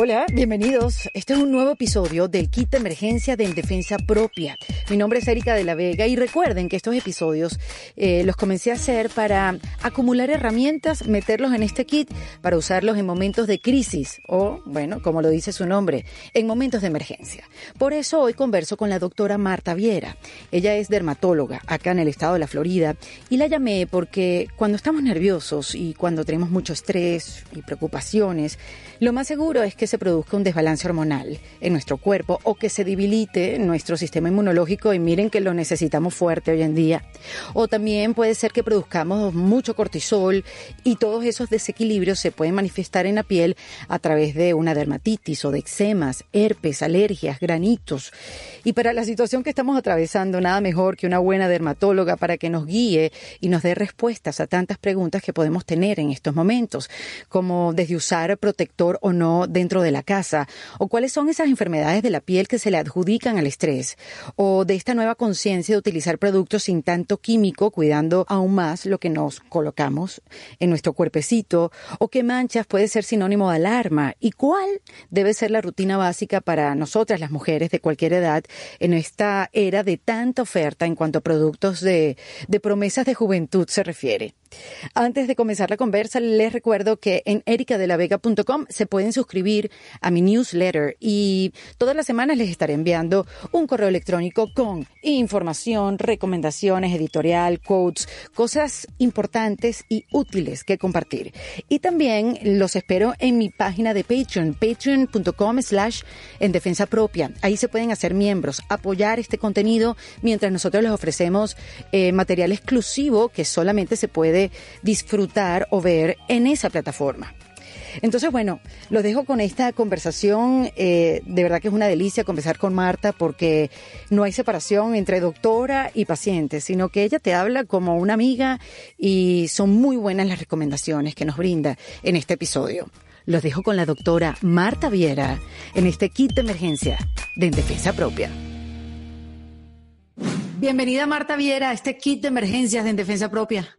Hola, bienvenidos. Este es un nuevo episodio del Kit de Emergencia de En Defensa Propia. Mi nombre es Erika de la Vega y recuerden que estos episodios eh, los comencé a hacer para acumular herramientas, meterlos en este kit para usarlos en momentos de crisis o, bueno, como lo dice su nombre, en momentos de emergencia. Por eso hoy converso con la doctora Marta Viera. Ella es dermatóloga acá en el estado de la Florida y la llamé porque cuando estamos nerviosos y cuando tenemos mucho estrés y preocupaciones, lo más seguro es que se produzca un desbalance hormonal en nuestro cuerpo o que se debilite nuestro sistema inmunológico y miren que lo necesitamos fuerte hoy en día. O también puede ser que produzcamos mucho cortisol y todos esos desequilibrios se pueden manifestar en la piel a través de una dermatitis o de eczemas, herpes, alergias, granitos. Y para la situación que estamos atravesando, nada mejor que una buena dermatóloga para que nos guíe y nos dé respuestas a tantas preguntas que podemos tener en estos momentos, como desde usar protector o no dentro de la casa, o cuáles son esas enfermedades de la piel que se le adjudican al estrés, o de esta nueva conciencia de utilizar productos sin tanto químico, cuidando aún más lo que nos colocamos en nuestro cuerpecito, o qué manchas puede ser sinónimo de alarma, y cuál debe ser la rutina básica para nosotras las mujeres de cualquier edad en esta era de tanta oferta en cuanto a productos de, de promesas de juventud se refiere. Antes de comenzar la conversa, les recuerdo que en ericadelavega.com se pueden suscribir a mi newsletter y todas las semanas les estaré enviando un correo electrónico con información, recomendaciones, editorial, quotes, cosas importantes y útiles que compartir. Y también los espero en mi página de Patreon, patreon.com slash en defensa propia. Ahí se pueden hacer miembros, apoyar este contenido mientras nosotros les ofrecemos eh, material exclusivo que solamente se puede disfrutar o ver en esa plataforma. Entonces, bueno, los dejo con esta conversación. Eh, de verdad que es una delicia conversar con Marta porque no hay separación entre doctora y paciente, sino que ella te habla como una amiga y son muy buenas las recomendaciones que nos brinda en este episodio. Los dejo con la doctora Marta Viera en este kit de emergencia de En Defensa Propia. Bienvenida Marta Viera a este kit de emergencias de En Defensa Propia.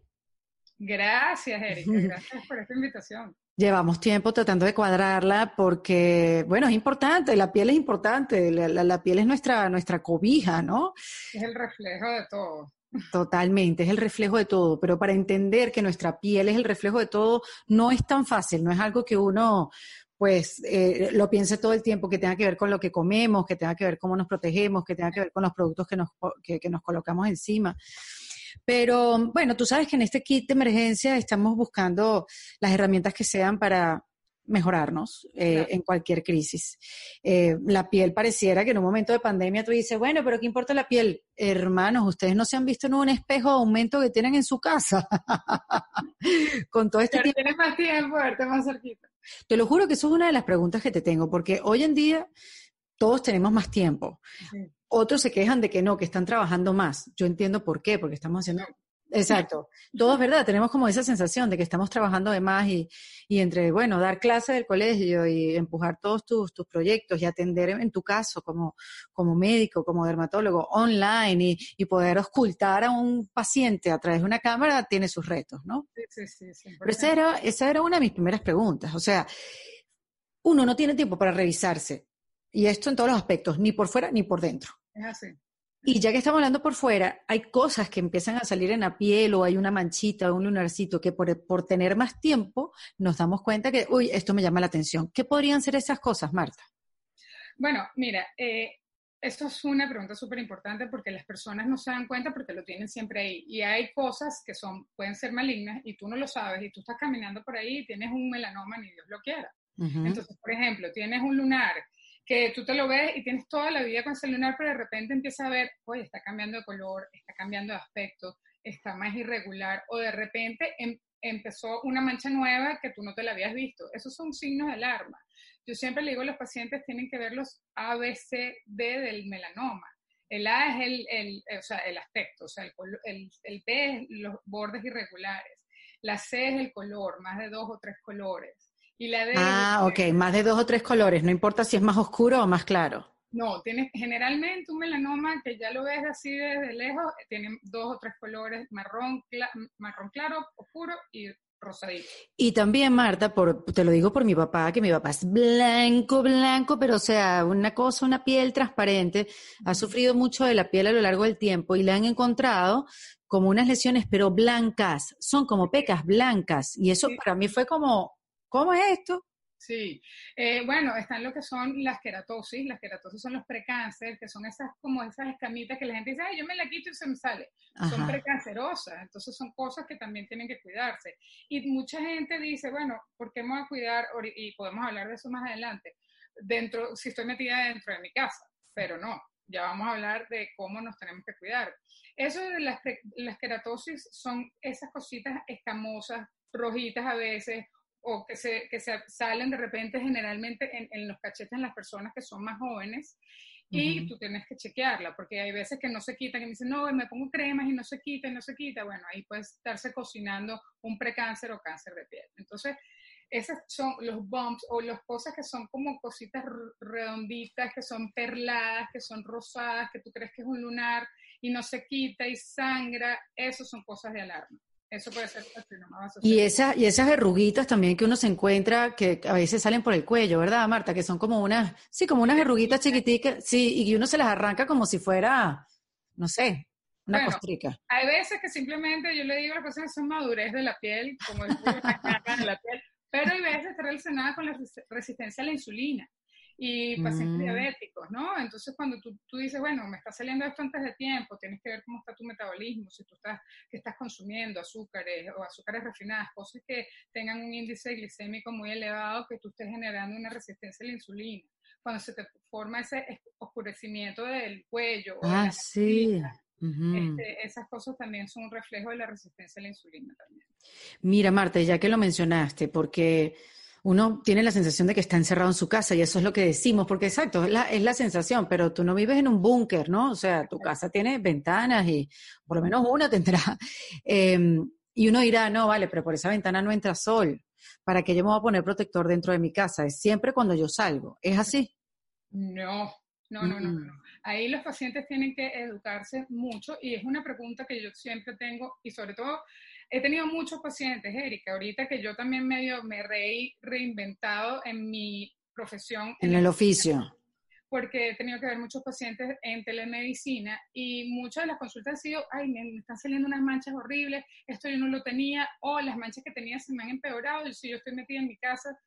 Gracias, Erika. Gracias por esta invitación. Llevamos tiempo tratando de cuadrarla porque, bueno, es importante, la piel es importante, la, piel es nuestra, nuestra cobija, ¿no? Es el reflejo de todo. Totalmente, es el reflejo de todo, pero para entender que nuestra piel es el reflejo de todo, no es tan fácil, no es algo que uno pues eh, lo piense todo el tiempo, que tenga que ver con lo que comemos, que tenga que ver cómo nos protegemos, que tenga que ver con los productos que nos, que nos colocamos encima. Pero bueno, tú sabes que en este kit de emergencia estamos buscando las herramientas que sean para mejorarnos eh, en cualquier crisis. Eh, la piel pareciera que en un momento de pandemia tú dices, bueno, pero ¿qué importa la piel? Hermanos, ustedes no se han visto en un espejo aumento que tienen en su casa. Con todo este tiempo. Tienes más tiempo, verte más cerquita. Te lo juro que eso es una de las preguntas que te tengo, porque hoy en día todos tenemos más tiempo. Otros se quejan de que no, que están trabajando más. Yo entiendo por qué, porque estamos haciendo... Exacto. Todo es verdad, tenemos como esa sensación de que estamos trabajando de más y, entre, bueno, dar clase del colegio y empujar todos tus, tus proyectos y atender en tu caso como, como médico, como dermatólogo, online y, poder ocultar a un paciente a través de una cámara tiene sus retos, ¿no? Sí, sí, sí. Pero esa era, esa era una de mis primeras preguntas. O sea, uno no tiene tiempo para revisarse. Y esto en todos los aspectos, ni por fuera ni por dentro. Es así. Y ya que estamos hablando por fuera, hay cosas que empiezan a salir en la piel o hay una manchita o un lunarcito que por, por tener más tiempo nos damos cuenta que, uy, esto me llama la atención. ¿Qué podrían ser esas cosas, Marta? Bueno, mira, eh, esto es una pregunta súper importante porque las personas no se dan cuenta porque lo tienen siempre ahí. Y hay cosas que son, pueden ser malignas y tú no lo sabes y tú estás caminando por ahí y tienes un melanoma, ni Dios lo quiera. Entonces, por ejemplo, tienes un lunar que tú te lo ves y tienes toda la vida con ese lunar, pero de repente empieza a ver, oye, está cambiando de color, está cambiando de aspecto, está más irregular, o de repente em, empezó una mancha nueva que tú no te la habías visto. Esos son signos de alarma. Yo siempre le digo a los pacientes, tienen que ver los A, B, C, D del melanoma. El A es el, el, o sea, el aspecto, o sea, el, el, el B es los bordes irregulares. La C es el color, más de dos o tres colores ah, ok, más de dos o tres colores, no importa si es más oscuro o más claro. No, tienes generalmente un melanoma que ya lo ves así desde lejos, tiene dos o tres colores, marrón, marrón claro, oscuro y rosadito. Y también, Marta, por, te lo digo por mi papá, que mi papá es blanco, blanco, pero o sea, una cosa, una piel transparente, ha sufrido mucho de la piel a lo largo del tiempo y le han encontrado como unas lesiones, pero blancas, son como pecas blancas. Y eso para mí fue como, ¿cómo es esto? Sí, eh, bueno, están lo que son las queratosis, las queratosis son los precáncer, que son esas como esas escamitas que la gente dice, ay, yo me la quito y se me sale. Son precancerosas, entonces son cosas que también tienen que cuidarse. Y mucha gente dice, bueno, ¿por qué me voy a cuidar? Y podemos hablar de eso más adelante, dentro, si estoy metida dentro de mi casa, pero no, ya vamos a hablar de cómo nos tenemos que cuidar. Eso de las, las queratosis son esas cositas escamosas, rojitas a veces, o que se, que se salen de repente generalmente en, en, los cachetes en las personas que son más jóvenes y tú tienes que chequearla porque hay veces que no se quitan y me dicen, no, me pongo cremas y no se quita y no se quita. Bueno, ahí puede estarse cocinando un precáncer o cáncer de piel. Entonces, esos son los bumps o las cosas que son como cositas redonditas, que son perladas, que son rosadas, que tú crees que es un lunar y no se quita y sangra, eso son cosas de alarma. Eso puede ser Y, esa, y esas verruguitas también que uno se encuentra, que a veces salen por el cuello, ¿verdad, Marta? Que son como unas, sí, como unas verruguitas chiquiticas, sí, y uno se las arranca como si fuera, no sé, una costrica. Hay veces que simplemente yo le digo a las personas son madurez de la piel, como el de la piel, pero hay veces está relacionada con la resistencia a la insulina y pacientes mm. diabéticos, ¿no? Entonces, cuando tú, tú, dices, bueno, me está saliendo esto antes de tiempo, tienes que ver cómo está tu metabolismo, si tú estás, que estás consumiendo azúcares o azúcares refinadas, cosas que tengan un índice glicémico muy elevado, que tú estés generando una resistencia a la insulina. Cuando se te forma ese oscurecimiento del cuello. Ah, sí. Este, esas cosas también son un reflejo de la resistencia a la insulina también. Mira, Marta, ya que lo mencionaste, porque uno tiene la sensación de que está encerrado en su casa y eso es lo que decimos, porque exacto, es la, es la sensación, pero tú no vives en un búnker, ¿no? O sea, tu casa tiene ventanas y por lo menos una tendrá. Em, y uno dirá, no, vale, pero por esa ventana no entra sol. ¿Para qué yo me voy a poner protector dentro de mi casa? Es siempre cuando yo salgo. ¿Es así? No, no, no, no, no. Ahí los pacientes tienen que educarse mucho y es una pregunta que yo siempre tengo y sobre todo he tenido muchos pacientes, Erika, ahorita que yo también medio me he reinventado en mi profesión. En el oficio. Porque he tenido que ver muchos pacientes en telemedicina y muchas de las consultas han sido, ay, me, están saliendo unas manchas horribles, esto yo no lo tenía, o las manchas que tenía se me han empeorado y si yo estoy metida en mi casa.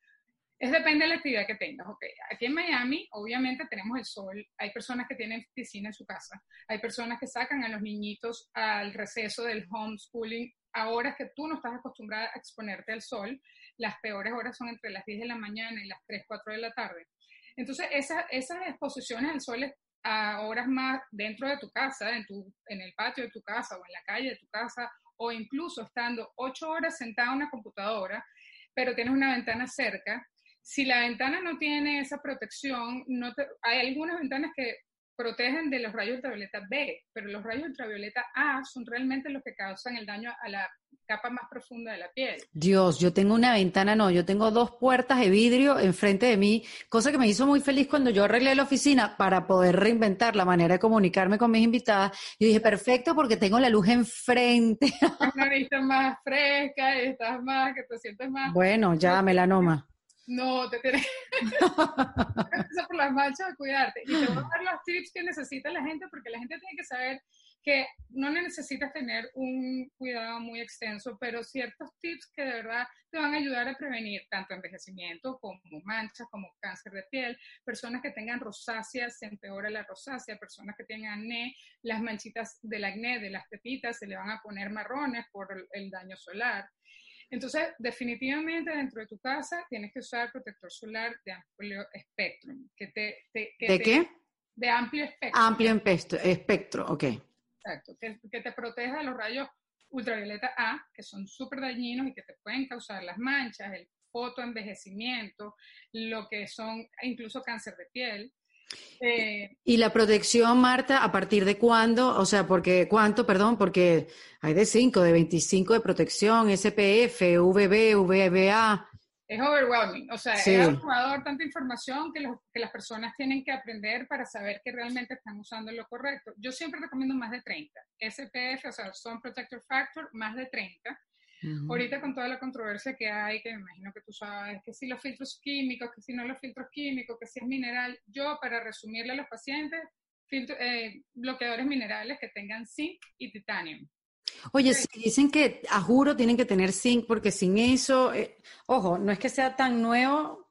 Es depende de la actividad que tengas. Okay. Aquí en Miami, obviamente, tenemos el sol. Hay personas que tienen piscina en su casa. Hay personas que sacan a los niñitos al receso del homeschooling a horas que tú no estás acostumbrada a exponerte al sol, las peores horas son entre las 10 de la mañana y las 3, 4 de la tarde. Entonces, esas, esas exposiciones al sol a horas más dentro de tu casa, en, tu, en el patio de tu casa o en la calle de tu casa, o incluso estando 8 horas sentada en una computadora, pero tienes una ventana cerca, si la ventana no tiene esa protección, no hay algunas ventanas que protegen de los rayos ultravioleta B, pero los rayos ultravioleta A son realmente los que causan el daño a la capa más profunda de la piel. Dios, yo tengo una ventana, no, yo tengo dos puertas de vidrio enfrente de mí, cosa que me hizo muy feliz cuando yo arreglé la oficina para poder reinventar la manera de comunicarme con mis invitadas. Yo dije, perfecto, porque tengo la luz enfrente. Una vista más fresca, estás más, que te sientes más. Bueno, ya, melanoma. No, te tienes por las manchas a cuidarte. Y te voy a dar los tips que necesita la gente, porque la gente tiene que saber que no necesitas tener un cuidado muy extenso, pero ciertos tips que de verdad te van a ayudar a prevenir tanto envejecimiento como manchas, como cáncer de piel, personas que tengan rosácea, se empeora la rosácea, personas que tengan acné, las manchitas del acné, de las pepitas, se le van a poner marrones por el daño solar. Entonces, definitivamente dentro de tu casa tienes que usar protector solar de amplio espectro. Que te, ¿De qué? De amplio espectro. Amplio espectro, ok. Exacto, que, que te proteja de los rayos ultravioleta A, que son súper dañinos y que te pueden causar las manchas, el fotoenvejecimiento, lo que son incluso cáncer de piel. Eh, ¿Y la protección, Marta, a partir de cuándo? O sea, porque ¿cuánto? Perdón, porque hay de 5, de 25 de protección, SPF, VB, VBA. Es overwhelming, o sea, es abrumador tanta información que, que las personas tienen que aprender para saber que realmente están usando lo correcto. Yo siempre recomiendo más de 30. SPF, o sea, Sun Protector Factor, más de 30 Ahorita con toda la controversia que hay, que me imagino que tú sabes, que si los filtros químicos, que si no los filtros químicos, que si es mineral, yo para resumirle a los pacientes, eh, bloqueadores minerales que tengan zinc y titanio. Oye, si dicen que a juro tienen que tener zinc porque sin eso, eh, ojo, no es que sea tan nuevo,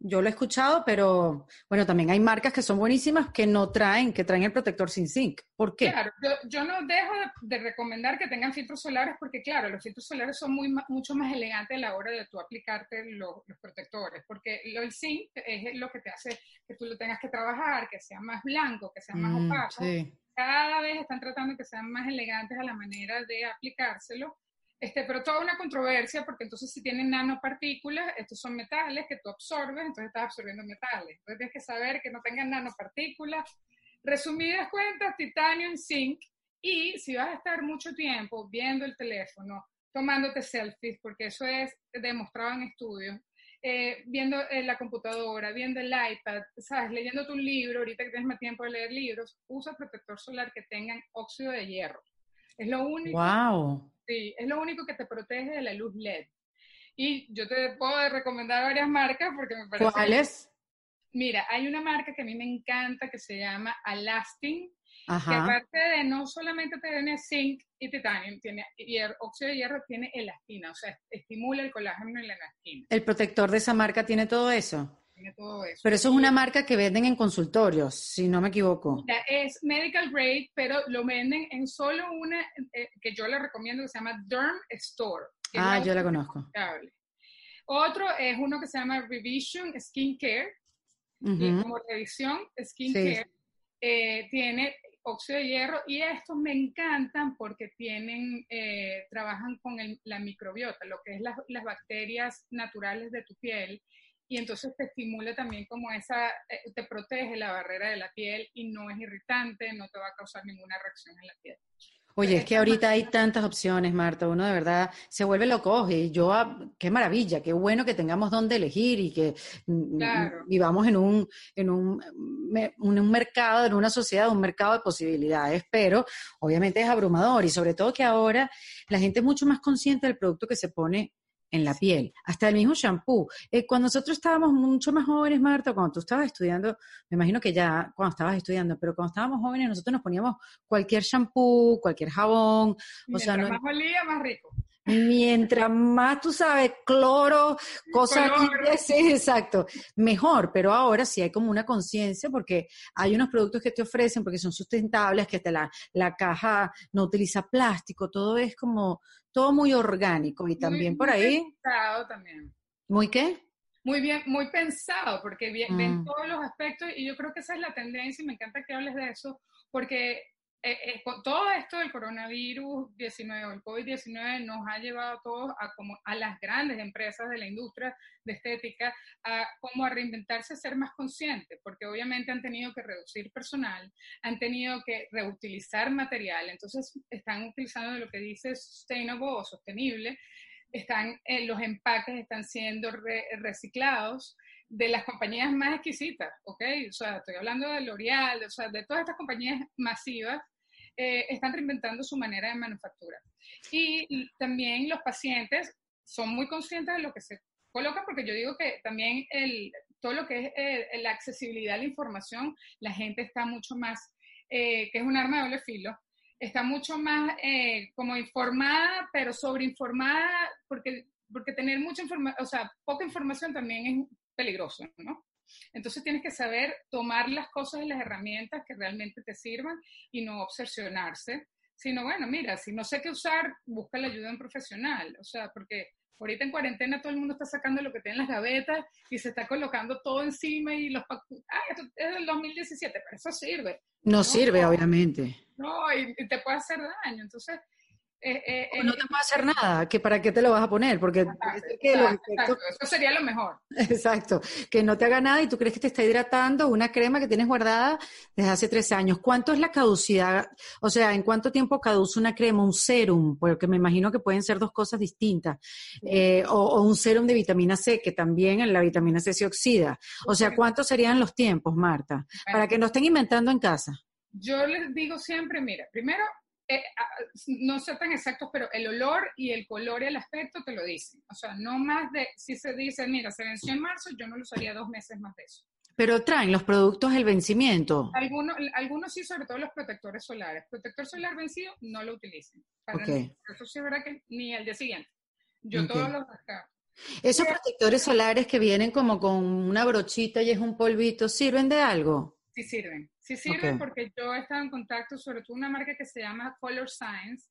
yo lo he escuchado, pero bueno, también hay marcas que son buenísimas que no traen, que traen el protector sin zinc. ¿Por qué? Claro, yo, no dejo de, recomendar que tengan filtros solares porque, claro, los filtros solares son muy, mucho más elegantes a la hora de tú aplicarte los protectores, porque el zinc es lo que te hace que tú lo tengas que trabajar, que sea más blanco, que sea más mm, opaco. Cada vez están tratando que sean más elegantes a la manera de aplicárselo este, pero toda una controversia, porque entonces si tienen nanopartículas, estos son metales que tú absorbes, entonces estás absorbiendo metales. Entonces tienes que saber que no tengan nanopartículas. Resumidas cuentas, titanio y zinc. Y si vas a estar mucho tiempo viendo el teléfono, tomándote selfies, porque eso es demostrado en estudios, eh, viendo eh, la computadora, viendo el iPad, ¿sabes? leyendo tu libro, ahorita que tienes más tiempo de leer libros, usa protector solar que tengan óxido de hierro. Es lo único. ¡Wow! Sí, es lo único que te protege de la luz LED. Y yo te puedo recomendar varias marcas porque me parece... ¿Cuáles? Mira, hay una marca que a mí me encanta que se llama Alastin, que aparte de no solamente tener zinc y titanio, tiene óxido de hierro, tiene elastina, o sea, estimula el colágeno y la elastina. ¿El protector de esa marca tiene todo eso? Tiene todo eso. Pero eso es una marca que venden en consultorios, si no me equivoco. es medical grade, pero lo venden en solo una eh, que yo le recomiendo que se llama Derm Store. Ah, yo la conozco. Otro es uno que se llama Revision Skin Care. y como revisión Skin Care eh, tiene óxido de hierro y estos me encantan porque tienen, eh, trabajan con la microbiota, lo que es las bacterias naturales de tu piel y entonces te estimula también como esa, eh, te protege la barrera de la piel y no es irritante, no te va a causar ninguna reacción en la piel. Oye, es que ahorita hay tantas opciones, Marta, uno de verdad se vuelve loco y yo, ah, qué maravilla, qué bueno que tengamos donde elegir y que mm, mm, vivamos en un, en un, un mercado, en una sociedad, un mercado de posibilidades, pero obviamente es abrumador y sobre todo que ahora la gente es mucho más consciente del producto que se pone en la piel, hasta el mismo shampoo. Eh, cuando nosotros estábamos mucho más jóvenes, Marta, cuando tú estabas estudiando, me imagino que ya cuando estabas estudiando, pero cuando estábamos jóvenes nosotros nos poníamos cualquier shampoo, cualquier jabón. o sea, más olía, más rico. Mientras más tú sabes, cloro, cosas sí, exacto, mejor, pero ahora sí hay como una conciencia porque hay unos productos que te ofrecen porque son sustentables, que te la, la caja no utiliza plástico, todo es como, todo muy orgánico y también por ahí. Muy pensado también. ¿Muy qué? Muy bien, muy pensado, porque ven mm. todos los aspectos y yo creo que esa es la tendencia y me encanta que hables de eso, porque eh, eh, todo esto del coronavirus 19 o el COVID-19 nos ha llevado a todos a, como a las grandes empresas de la industria de estética a como a reinventarse, a ser más conscientes, porque obviamente han tenido que reducir personal, han tenido que reutilizar material, entonces están utilizando lo que dice sustainable o sostenible, están eh, los empaques están siendo reciclados de las compañías más exquisitas, ¿ok? O sea, estoy hablando de L'Oreal, o sea, de todas estas compañías masivas, eh, están reinventando su manera de manufactura. Y, también los pacientes son muy conscientes de lo que se coloca, porque yo digo que también el, todo lo que es eh, la accesibilidad a la información, la gente está mucho más, eh, que es un arma de doble filo, está mucho más como informada, pero sobreinformada, porque, porque tener mucha información, o sea, poca información también es peligroso, ¿no? Entonces tienes que saber tomar las cosas y las herramientas que realmente te sirvan y no obsesionarse, sino bueno, mira, si no sé qué usar, busca la ayuda de un profesional, o sea, porque ahorita en cuarentena todo el mundo está sacando lo que tiene en las gavetas y se está colocando todo encima y los ah, esto es del 2017, pero eso sirve. No, sirve, obviamente. No, y, te puede hacer daño, entonces eh, eh, no te puede hacer nada, que para qué te lo vas a poner, porque eso sería lo mejor. Exacto, que no te haga nada y tú crees que te está hidratando una crema que tienes guardada desde hace tres años. ¿Cuánto es la caducidad? O sea, ¿en cuánto tiempo caduce una crema, un serum? Porque me imagino que pueden ser dos cosas distintas. Eh, o, un serum de vitamina C, que también en la vitamina C se oxida. O sea, ¿cuántos serían los tiempos, Marta? Para que no estén inventando en casa. Yo les digo siempre, mira, primero eh, no sé tan exactos, pero el olor y el color y el aspecto te lo dicen. O sea, no más de, si se dice, mira, se venció en marzo, yo no lo usaría dos meses más de eso. Pero traen los productos el vencimiento. Algunos, algunos sí, sobre todo los protectores solares. Protector solar vencido, no lo utilicen. eso sí es verdad que ni el día siguiente. Yo todos los descarto. Esos protectores solares que vienen como con una brochita y es un polvito, ¿sirven de algo? Sí sirven, sí sirven porque yo he estado en contacto, sobre todo una marca que se llama Color Science.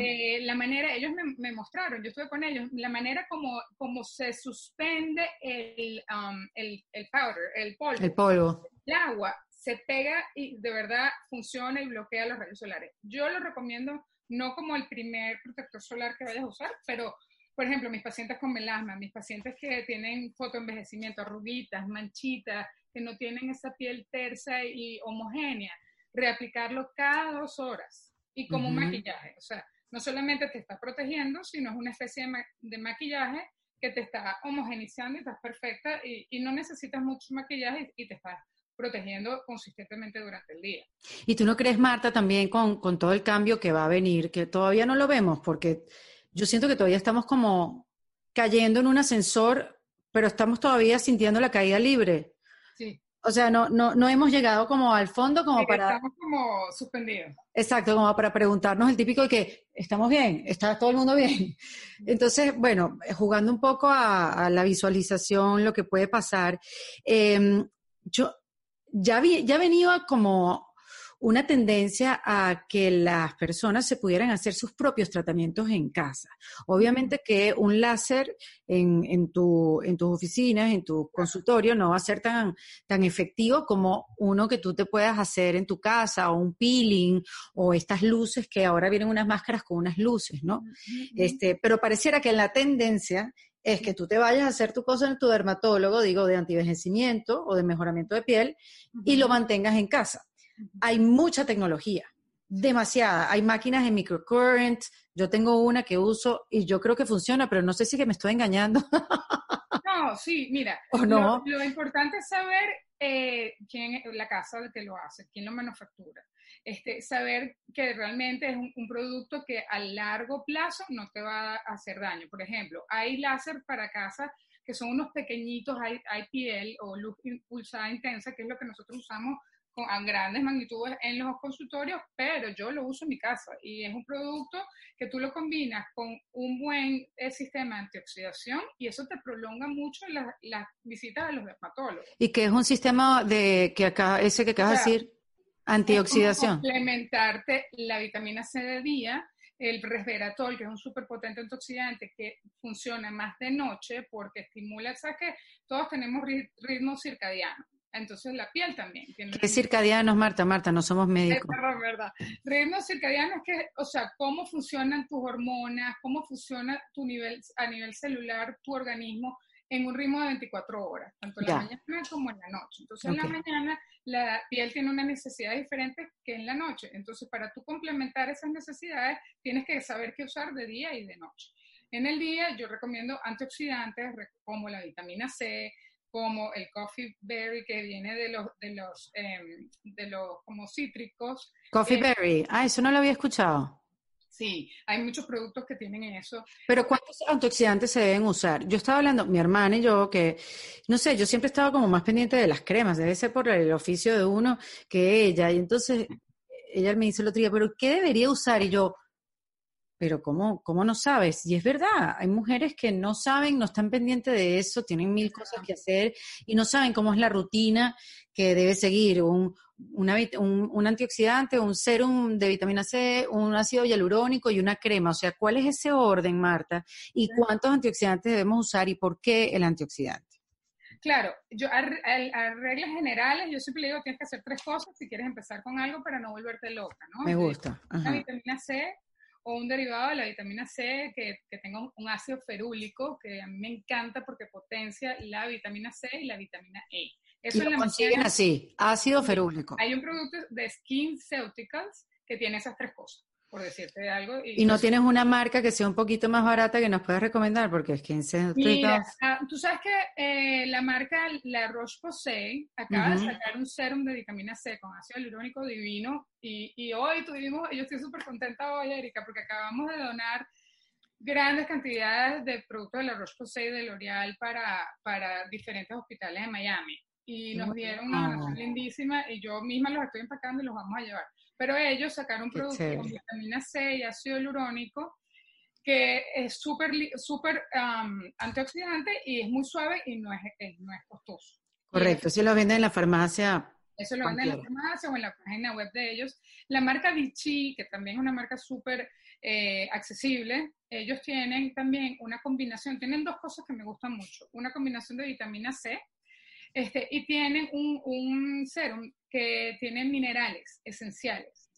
Eh, la manera, ellos me, mostraron, yo estuve con ellos, la manera como, como se suspende el, um, el, el powder, el polvo. El polvo. El agua se pega y de verdad funciona y bloquea los rayos solares. Yo lo recomiendo no como el primer protector solar que vayas a usar, pero por ejemplo, mis pacientes con melasma, mis pacientes que tienen fotoenvejecimiento, arruguitas, manchitas, que no tienen esa piel tersa y homogénea, reaplicarlo cada dos horas y como un maquillaje. O sea, no solamente te está protegiendo, sino es una especie de, maquillaje que te está homogenizando y estás perfecta y, no necesitas mucho maquillaje y, te estás protegiendo consistentemente durante el día. ¿Y tú no crees, Marta, también con, con todo el cambio que va a venir, que todavía no lo vemos porque yo siento que todavía estamos como cayendo en un ascensor, pero estamos todavía sintiendo la caída libre. Sí. O sea, no, no, no hemos llegado como al fondo como para... Estamos como suspendidos. Exacto, como para preguntarnos el típico de que estamos bien, está todo el mundo bien. Entonces, bueno, jugando un poco a, la visualización, lo que puede pasar, em, yo ya, vi, ya venía como una tendencia a que las personas se pudieran hacer sus propios tratamientos en casa. Obviamente que un láser en, en, tu, en tus oficinas, en tu consultorio, no va a ser tan, tan efectivo como uno que tú te puedas hacer en tu casa o un peeling o estas luces que ahora vienen unas máscaras con unas luces, ¿no? Este, pero pareciera que la tendencia es que tú te vayas a hacer tu cosa en tu dermatólogo, digo, de antivejecimiento o de mejoramiento de piel, y lo mantengas en casa hay mucha tecnología, demasiada. Hay máquinas en microcurrent, yo tengo una que uso y yo creo que funciona, pero no sé si que me estoy engañando. no, sí, mira, no? lo, importante es saber eh, quién es la casa que lo hace, quién lo manufactura. Este, saber que realmente es un, producto que a largo plazo no te va a hacer daño. Por ejemplo, hay láser para casa que son unos pequeñitos IPL o luz pulsada intensa, que es lo que nosotros usamos con, a grandes magnitudes en los consultorios, pero yo lo uso en mi casa y es un producto que tú lo combinas con un buen eh, sistema de antioxidación y eso te prolonga mucho las visitas a los dermatólogos. ¿Y qué es un sistema de que acá, ese que acabas de decir? Antioxidación. complementarte la vitamina C de día, el resveratrol, que es un súper potente antioxidante que funciona más de noche porque estimula, ¿sabes que Todos tenemos ritmo circadiano. Entonces la piel también. Tiene ¿Qué circadianos, Marta? Marta, no somos médicos. Es verdad. Ritmos circadianos que, o sea, cómo funcionan tus hormonas, cómo funciona tu nivel, a nivel celular, tu organismo en un ritmo de 24 horas, tanto en la mañana como en la noche. Entonces en la mañana la piel tiene una necesidad diferente que en la noche. Entonces para tú complementar esas necesidades tienes que saber qué usar de día y de noche. En el día yo recomiendo antioxidantes como la vitamina C, como el coffee berry que viene de los, de los, em, de los como cítricos. Coffee eh, berry, ah, eso no lo había escuchado. Sí, hay muchos productos que tienen eso. Pero ¿cuántos antioxidantes se deben usar? Yo estaba hablando, mi hermana y yo, que, no sé, yo siempre estaba como más pendiente de las cremas, debe ser por el oficio de uno que ella. Y entonces ella me dice el otro día, pero ¿qué debería usar? Y yo, pero ¿cómo, ¿cómo no sabes? Y es verdad, hay mujeres que no saben, no están pendientes de eso, tienen mil cosas que hacer y no saben cómo es la rutina que debe seguir un, un, antioxidante, un serum de vitamina C, un ácido hialurónico y una crema. O sea, ¿cuál es ese orden, Marta? ¿Y cuántos antioxidantes debemos usar y por qué el antioxidante? Claro, yo a, reglas generales, yo siempre le digo, tienes que hacer tres cosas si quieres empezar con algo para no volverte loca, ¿no? Me gusta. La vitamina C, o un derivado de la vitamina C que, que, tenga un, ácido ferúlico, que a mí me encanta porque potencia la vitamina C y la vitamina E. Eso y lo consiguen así, ácido ferúlico. Hay un producto de Skin Ceuticals que tiene esas tres cosas. Por decirte algo. Y, no tienes una marca que sea un poquito más barata que nos puedas recomendar, porque es 15 Mira, ah, tú sabes que eh, la marca La Roche-Posay acaba de sacar un serum de vitamina C con ácido hialurónico divino y, y hoy tuvimos, yo estoy súper contenta hoy, Erika, porque acabamos de donar grandes cantidades de productos de La Roche-Posay de L'Oreal para, para diferentes hospitales de Miami y nos dieron una donación lindísima y yo misma los estoy empacando y los vamos a llevar. Pero ellos sacaron un producto con vitamina C y ácido hialurónico que es súper super, antioxidante y es muy suave y no es, no es costoso. Correcto, si lo venden en la farmacia. Eso lo venden en la farmacia o en la página web de ellos. La marca Vichy, que también es una marca súper eh, accesible, ellos tienen también una combinación, tienen dos cosas que me gustan mucho. Una combinación de vitamina C, este, y tienen un, un serum que tiene minerales esenciales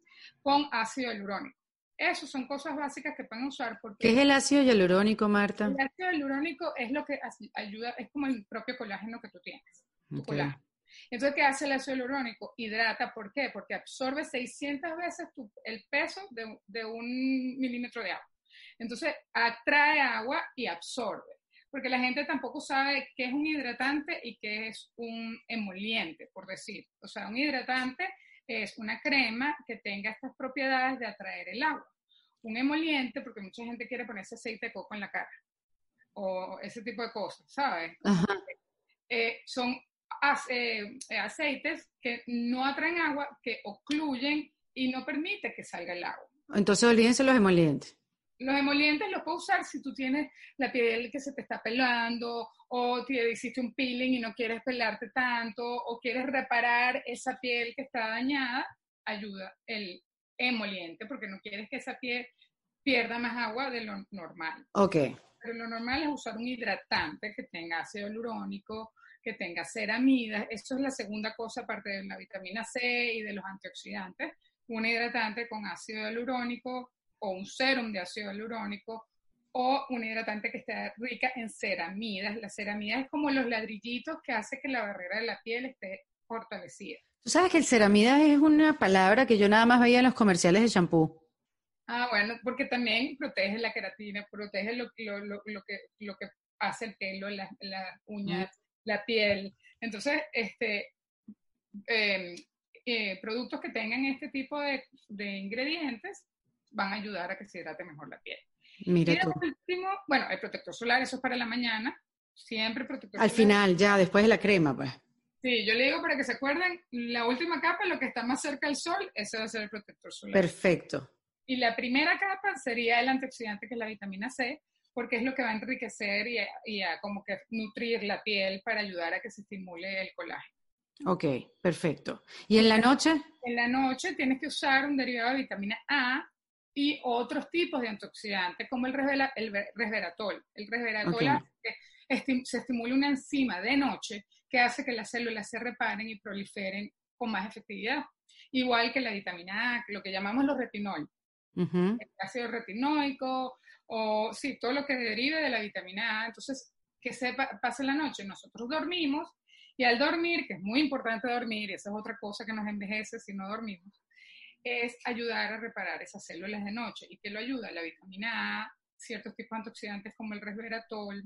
con ácido hialurónico. Esas son cosas básicas que pueden usar. Porque ¿Qué es el ácido hialurónico, Marta? El ácido hialurónico es lo que ayuda, es como el propio colágeno que tú tienes. Entonces, ¿qué hace el ácido hialurónico? Hidrata, ¿por qué? Porque absorbe 600 veces el peso de, de un milímetro de agua. Entonces, atrae agua y absorbe porque la gente tampoco sabe qué es un hidratante y qué es un emoliente, por decir. O sea, un hidratante es una crema que tenga estas propiedades de atraer el agua. Un emoliente, porque mucha gente quiere ponerse aceite de coco en la cara o ese tipo de cosas, ¿sabes? Eh, son eh, aceites que no atraen agua, que ocluyen y no permite que salga el agua. Entonces olvídense los emolientes. Los emolientes los puedes usar si tú tienes la piel que se te está pelando o te hiciste un peeling y no quieres pelarte tanto o quieres reparar esa piel que está dañada, ayuda el emoliente porque no quieres que esa piel pierda más agua de lo normal. Ok. Pero lo normal es usar un hidratante que tenga ácido hialurónico, que tenga ceramidas. Eso es la segunda cosa aparte de la vitamina C y de los antioxidantes. Un hidratante con ácido hialurónico, o un serum de ácido hialurónico o un hidratante que esté rica en ceramidas. La ceramida es como los ladrillitos que hace que la barrera de la piel esté fortalecida. Tú sabes que el ceramida es una palabra que yo nada más veía en los comerciales de champú. Ah, bueno, porque también protege la queratina, protege lo, lo, lo, lo que, lo que hace el pelo, las la uñas, la piel. Entonces, este, em, eh, productos que tengan este tipo de, de ingredientes van a ayudar a que se hidrate mejor la piel. Mira y último, bueno, el protector solar, eso es para la mañana, siempre protector Al final, ya, después de la crema, pues. Sí, yo le digo para que se acuerden, la última capa, lo que está más cerca del sol, ese va a ser el protector solar. Perfecto. Y la primera capa sería el antioxidante, que es la vitamina C, porque es lo que va a enriquecer y y a como que nutrir la piel para ayudar a que se estimule el colágeno. Ok, perfecto. ¿Y en la noche? En la noche tienes que usar un derivado de vitamina A, y otros tipos de antioxidantes, como el, resveratrol. El resveratrol se estimula una enzima de noche que hace que las células se reparen y proliferen con más efectividad. Igual que la vitamina A, lo que llamamos los retinol. El ácido retinoico, o sí, todo lo que derive de la vitamina A. Entonces, que se pase la noche. Nosotros dormimos y al dormir, que es muy importante dormir, y esa es otra cosa que nos envejece si no dormimos, es ayudar a reparar esas células de noche. ¿Y qué lo ayuda? La vitamina A, ciertos tipos de antioxidantes como el resveratrol.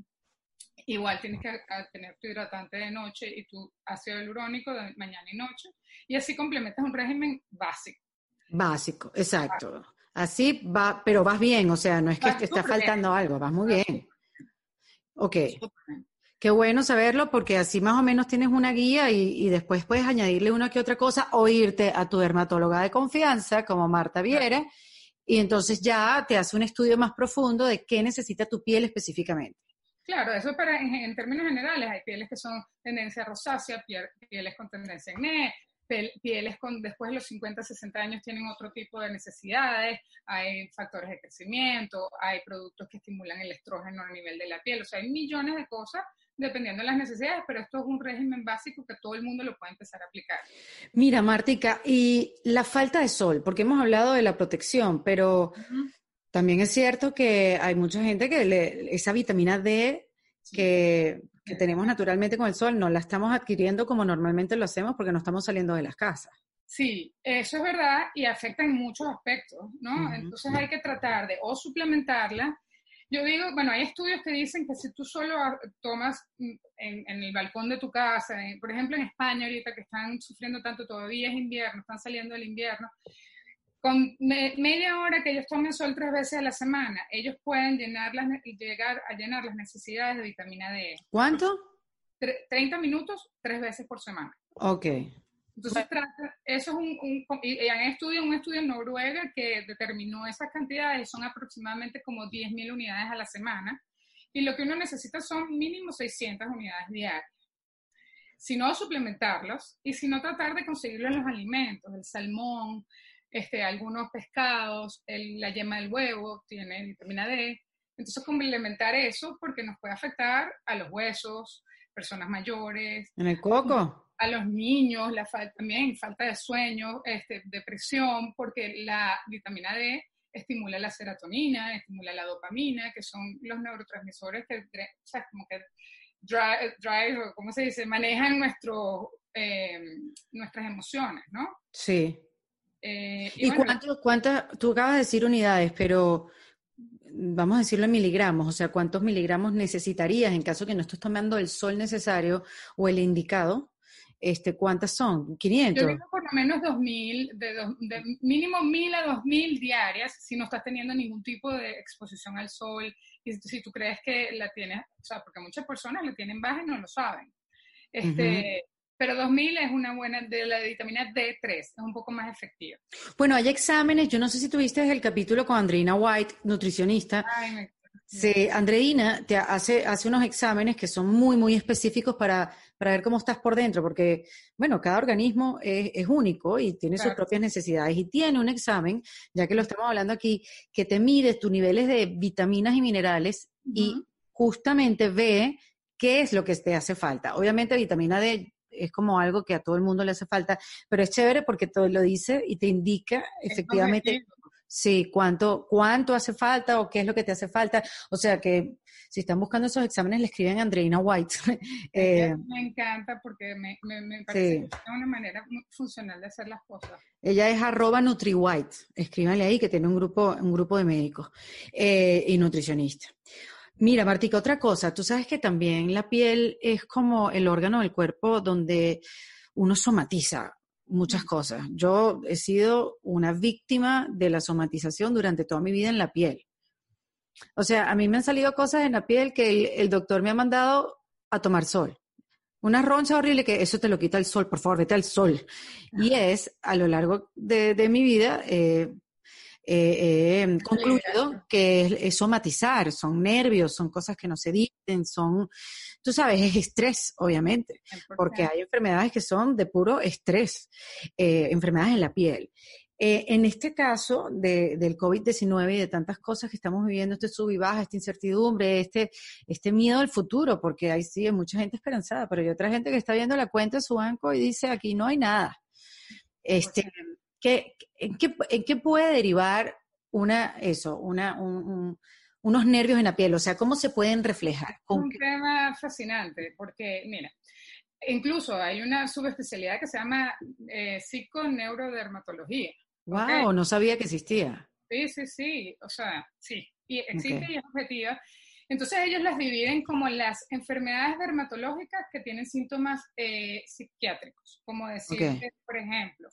Igual tienes que tener tu hidratante de noche y tu ácido hialurónico de mañana y noche. Y así complementas un régimen básico. Básico, exacto. Así va, pero vas bien, o sea, no es que te está faltando algo, vas muy bien. Ok. Qué bueno saberlo porque así más o menos tienes una guía y, después puedes añadirle una que otra cosa o irte a tu dermatóloga de confianza como Marta Viera y entonces ya te hace un estudio más profundo de qué necesita tu piel específicamente. Claro, eso para, en, términos generales, hay pieles que son tendencia rosácea, pieles con tendencia acné, pieles con después de los 50, 60 años tienen otro tipo de necesidades, hay factores de crecimiento, hay productos que estimulan el estrógeno a nivel de la piel, o sea, hay millones de cosas dependiendo de las necesidades, pero esto es un régimen básico que todo el mundo lo puede empezar a aplicar. Mira, Martica, y la falta de sol, porque hemos hablado de la protección, pero también es cierto que hay mucha gente que le, esa vitamina D que, que, tenemos naturalmente con el sol no la estamos adquiriendo como normalmente lo hacemos porque no estamos saliendo de las casas. Sí, eso es verdad y afecta en muchos aspectos, ¿no? Entonces hay que tratar de o suplementarla. Yo digo, bueno, hay estudios que dicen que si tú solo tomas mm, en, el balcón de tu casa, por ejemplo en España ahorita que están sufriendo tanto, todavía es invierno, están saliendo del invierno, con media hora que ellos tomen sol tres veces a la semana, ellos pueden llenar las, llegar a llenar las necesidades de vitamina D. ¿Cuánto? 30 minutos tres veces por semana. Ok. Entonces, eso es un, un, estudio, un estudio en Noruega que determinó esas cantidades, son aproximadamente como 10.000 unidades a la semana, y lo que uno necesita son mínimo 600 unidades diarias. Si no, suplementarlos, y si no, tratar de conseguirlo en los alimentos, el salmón, este, algunos pescados, la yema del huevo tiene vitamina D. Entonces, complementar eso porque nos puede afectar a los huesos, personas mayores. ¿En el coco? A los niños, la también falta de sueño, este, depresión, porque la vitamina D estimula la serotonina, estimula la dopamina, que son los neurotransmisores que, o sea, como que drive, ¿cómo se dice? Manejan nuestro, eh, nuestras emociones, ¿no? Sí. Eh, ¿Y, cuántas, tú acabas de decir unidades, pero vamos a decirlo en miligramos, o sea, ¿cuántos miligramos necesitarías en caso que no estés tomando el sol necesario o el indicado? Este, ¿Cuántas son? 500. Yo digo por lo menos 2.000, de, de mínimo 1.000 a 2.000 diarias si no estás teniendo ningún tipo de exposición al sol y si tú crees que la tienes, o sea, porque muchas personas la tienen baja y no lo saben. Este, pero 2000 es una buena, de la vitamina D3, es un poco más efectiva. Bueno, hay exámenes, yo no sé si tuviste el capítulo con Andreina White, nutricionista. Sí, Andreina te hace, hace unos exámenes que son muy, muy específicos para, para ver cómo estás por dentro, porque, bueno, cada organismo es, único y tiene sus propias necesidades. Y tiene un examen, ya que lo estamos hablando aquí, que te mide tus niveles de vitaminas y minerales y justamente ve qué es lo que te hace falta. Obviamente, vitamina D es como algo que a todo el mundo le hace falta, pero es chévere porque todo lo dice y te indica efectivamente sí, cuánto, cuánto hace falta o qué es lo que te hace falta. O sea que si están buscando esos exámenes, le escriben a Andreina White. eh, me encanta porque me, me, parece que es una manera funcional de hacer las cosas. Ella es arroba NutriWhite. Escríbanle ahí que tiene un grupo, un grupo de médicos eh, y nutricionistas. Mira, Martica, otra cosa, tú sabes que también la piel es como el órgano del cuerpo donde uno somatiza muchas cosas. Yo he sido una víctima de la somatización durante toda mi vida en la piel. O sea, a mí me han salido cosas en la piel que el, doctor me ha mandado a tomar sol. Una roncha horrible que eso te lo quita el sol, por favor, vete al sol. Y es, a lo largo de, mi vida, eh, eh, eh, concluido que es, somatizar, son nervios, son cosas que no se dicen, son, tú sabes, es estrés, obviamente, porque hay enfermedades que son de puro estrés, eh, enfermedades en la piel. Eh, en este caso del COVID-19 y de tantas cosas que estamos viviendo, este sub y baja, esta incertidumbre, este, este miedo al futuro, porque ahí sí hay mucha gente esperanzada, pero hay otra gente que está viendo la cuenta de su banco y dice, aquí no hay nada. Este, ¿Qué, en, qué, puede derivar una, eso, una, unos nervios en la piel? O sea, ¿cómo se pueden reflejar? Un tema fascinante, porque, mira, incluso hay una subespecialidad que se llama eh, psiconeurodermatología. ¡Wow! No sabía que existía. Sí, sí, sí. O sea, sí. Y existe y es objetiva. Entonces ellos las dividen como las enfermedades dermatológicas que tienen síntomas eh, psiquiátricos, como decir, por ejemplo,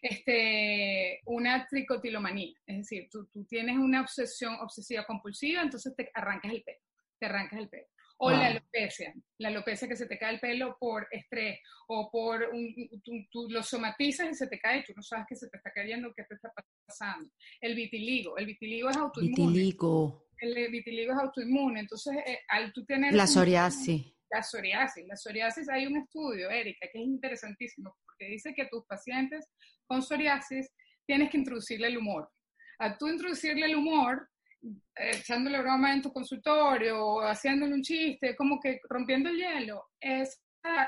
este, una tricotilomanía, es decir, tú, tienes una obsesión obsesiva compulsiva, entonces te arrancas el pelo, te arrancas el pelo. O la alopecia, la alopecia que se te cae el pelo por estrés o por un, tú, lo somatizas y se te cae tú no sabes que se te está cayendo, qué te está pasando. El vitiligo, el vitiligo es autoinmune. Vitiligo el vitiligo es autoinmune, entonces eh, al tú tener... La psoriasis. La psoriasis. La psoriasis, hay un estudio, Erika, que es interesantísimo, porque dice que tus pacientes con psoriasis tienes que introducirle el humor. Al tú introducirle el humor, eh, echándole broma en tu consultorio o haciéndole un chiste, como que rompiendo el hielo, es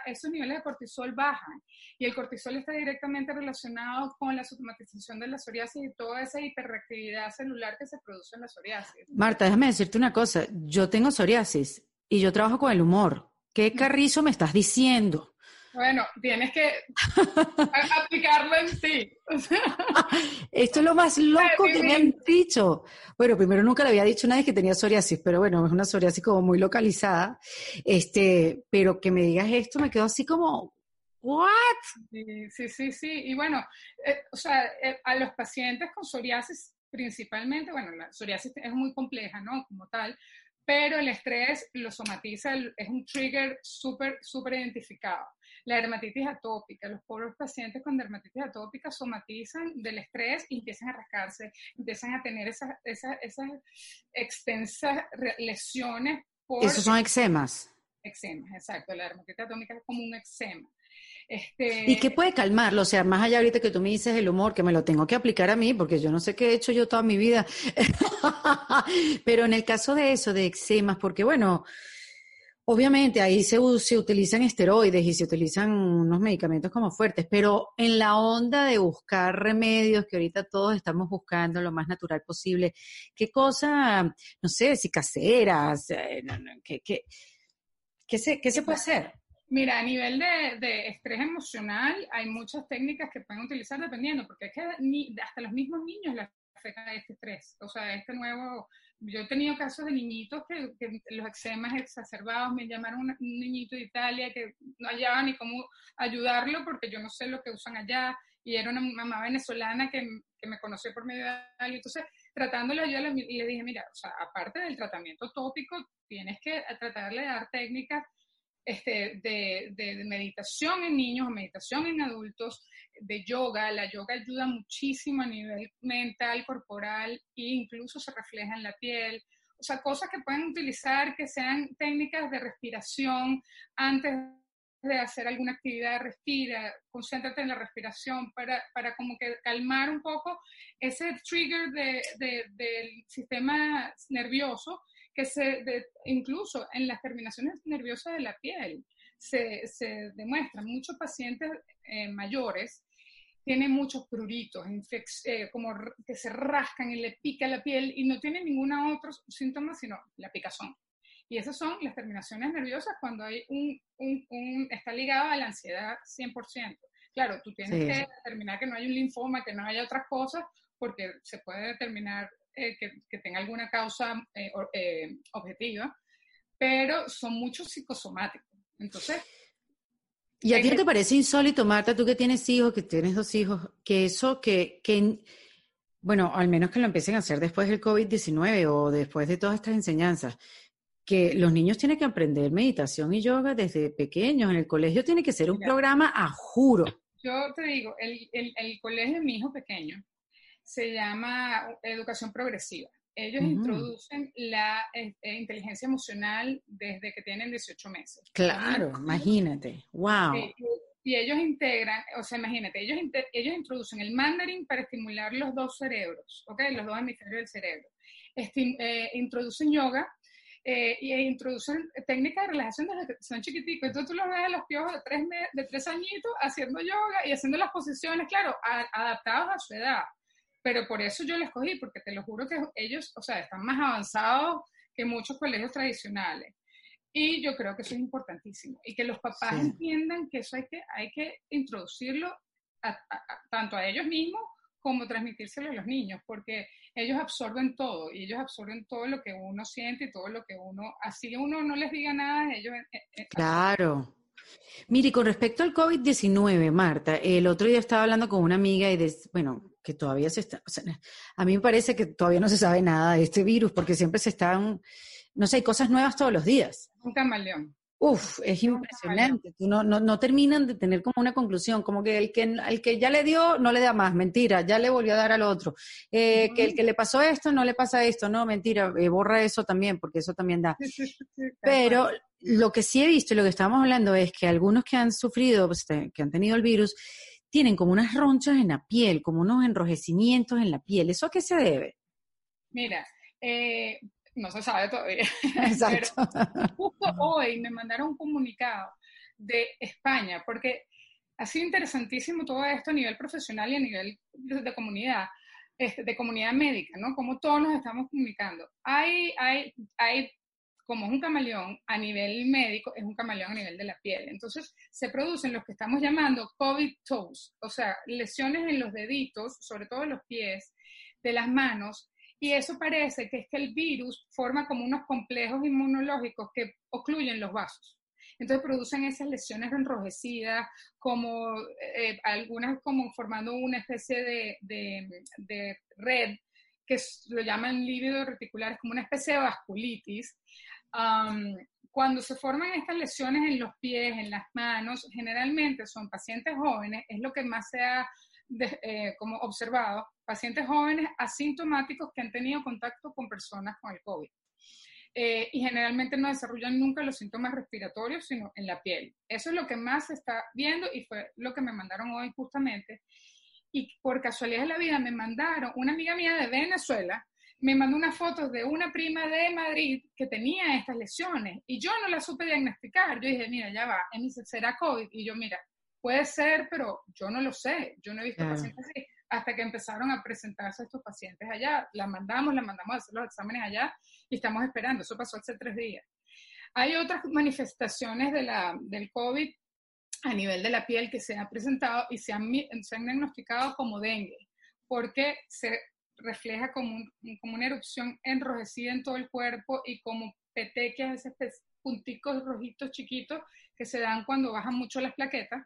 esos niveles de cortisol bajan y el cortisol está directamente relacionado con la somatización de la psoriasis y toda esa hiperreactividad celular que se produce en la psoriasis. Marta, déjame decirte una cosa, yo tengo psoriasis y yo trabajo con el humor. ¿Qué carrizo me estás diciendo? Bueno, tienes que aplicarlo en ti. Esto es lo más loco que me han dicho. Bueno, primero nunca le había dicho a nadie que tenía psoriasis, pero bueno, es una psoriasis como muy localizada. Este, pero que me digas esto me quedó así como, ¿what? Sí, sí, sí, sí. Y bueno, eh, o sea, eh, a los pacientes con psoriasis principalmente, bueno, la psoriasis es muy compleja, ¿no? Como tal, pero el estrés lo somatiza, es un trigger súper, súper identificado. La dermatitis atópica, los pobres pacientes con dermatitis atópica somatizan del estrés y empiezan a rascarse, empiezan a tener esas, esas, esas extensas lesiones. Por Esos son eczemas. Eczemas, exacto. La dermatitis atópica es como un eczema. Este... ¿Y qué puede calmarlo? O sea, más allá ahorita que tú me dices el humor, que me lo tengo que aplicar a mí, porque yo no sé qué he hecho yo toda mi vida. Pero en el caso de eso, de eczemas, porque bueno, obviamente ahí se, se utilizan esteroides y se utilizan unos medicamentos como fuertes, pero en la onda de buscar remedios, que ahorita todos estamos buscando lo más natural posible, ¿qué cosa, no sé, si caseras, eh, ¿qué, qué, qué, se, qué se puede hacer? Mira, a nivel de, estrés emocional hay muchas técnicas que pueden utilizar dependiendo, porque es que ni, hasta los mismos niños les afecta este estrés. O sea, este nuevo, yo he tenido casos de niñitos que, los eczemas exacerbados, me llamaron un, niñito de Italia que no hallaba ni cómo ayudarlo porque yo no sé lo que usan allá y era una mamá venezolana que, me conoció por medio de algo. Entonces, tratándole yo le, le dije, mira, o sea, aparte del tratamiento tópico, tienes que tratarle de dar técnicas este, de, meditación en niños, meditación en adultos, de yoga. La yoga ayuda muchísimo a nivel mental, corporal e incluso se refleja en la piel. O sea, cosas que pueden utilizar que sean técnicas de respiración antes de hacer alguna actividad, respira, concéntrate en la respiración para, para como que calmar un poco ese trigger del sistema nervioso que se, incluso en las terminaciones nerviosas de la piel, se, se demuestra, muchos pacientes eh, mayores tienen muchos pruritos, eh, como que se rascan y le pica la piel y no tienen ningún otro síntoma sino la picazón. Y esas son las terminaciones nerviosas cuando hay un, un, está ligado a la ansiedad 100%. Claro, tú tienes que determinar que no hay un linfoma, que no haya otras cosas, porque se puede determinar eh, que, tenga alguna causa eh, eh, objetiva, pero son muchos psicosomáticos. Entonces... ¿Y a ti te parece insólito, Marta, tú que tienes hijos, que tienes dos hijos, que eso, que, que bueno, al menos que lo empiecen a hacer después del COVID-19 o después de todas estas enseñanzas, que los niños tienen que aprender meditación y yoga desde pequeños. En el colegio tiene que ser un programa a juro. Yo te digo, el, el, el colegio de mi hijo pequeño se llama educación progresiva. Ellos introducen la eh, eh, inteligencia emocional desde que tienen 18 meses. Claro, imagínate, wow. y ellos integran, o sea, imagínate, ellos, ellos introducen el mandarín para estimular los dos cerebros, ¿ok? Los dos hemisferios del cerebro. Eh, introducen yoga, y introducen técnicas de relajación desde que son chiquiticos. Entonces tú los ves a los piojos de tres, de tres añitos haciendo yoga y haciendo las posiciones, claro, adaptados a su edad pero por eso yo lo escogí, porque te lo juro que ellos, o sea, están más avanzados que muchos colegios tradicionales. Y yo creo que eso es importantísimo. Y que los papás entiendan que eso hay que, hay que introducirlo tanto a ellos mismos como transmitírselo a los niños, porque ellos absorben todo y ellos absorben todo lo que uno siente y todo lo que uno, así uno no les diga nada, ellos... Eh, eh, claro. Mire, con respecto al COVID-19, Marta, el otro día estaba hablando con una amiga y, de, bueno, que todavía se está, a mí me parece que todavía no se sabe nada de este virus porque siempre se están, no sé, hay cosas nuevas todos los días. Un camaleón. Uf, es impresionante. No, no, no, terminan de tener como una conclusión, como que el que, el que ya le dio no le da más, mentira, ya le volvió a dar al otro. Eh, que el que le pasó esto no le pasa esto, no, mentira, eh, borra eso también, porque eso también da. Pero lo que sí he visto y lo que estamos hablando es que algunos que han sufrido, pues, que han tenido el virus, tienen como unas ronchas en la piel, como unos enrojecimientos en la piel. ¿Eso a qué se debe? Mira, eh, no se sabe todavía. Exacto. justo hoy me mandaron un comunicado de España, porque ha sido interesantísimo todo esto a nivel profesional y a nivel de, comunidad, de comunidad médica, ¿no? Como todos nos estamos comunicando. Hay, hay, hay como es un camaleón a nivel médico, es un camaleón a nivel de la piel. Entonces, se producen los que estamos llamando COVID toes, o sea, lesiones en los deditos, sobre todo en los pies, de las manos, y eso parece que es que el virus forma como unos complejos inmunológicos que ocluyen los vasos. Entonces producen esas lesiones enrojecidas, como eh, algunas como formando una especie de, red que lo llaman lívido reticular, como una especie de vasculitis. Cuando se forman estas lesiones en los pies, en las manos, generalmente son pacientes jóvenes, es lo que más se ha eh, como observado, pacientes jóvenes asintomáticos que han tenido contacto con personas con el COVID. Eh, y generalmente no desarrollan nunca los síntomas respiratorios, sino en la piel. Eso es lo que más se está viendo y fue lo que me mandaron hoy justamente. Y por casualidad de la vida me mandaron, una amiga mía de Venezuela, me mandó unas fotos de una prima de Madrid que tenía estas lesiones y yo no la supe diagnosticar. Yo dije, mira, ya va, en mi ¿será COVID? Y yo, mira, puede ser, pero yo no lo sé, yo no he visto pacientes así hasta que empezaron a presentarse estos pacientes allá. La mandamos, la mandamos a hacer los exámenes allá y estamos esperando. Eso pasó hace tres días. Hay otras manifestaciones de la, del COVID a nivel de la piel que se han presentado y se han, se han diagnosticado como dengue, porque se refleja como, como una erupción enrojecida en todo el cuerpo y como petequias, esos punticos rojitos chiquitos que se dan cuando bajan mucho las plaquetas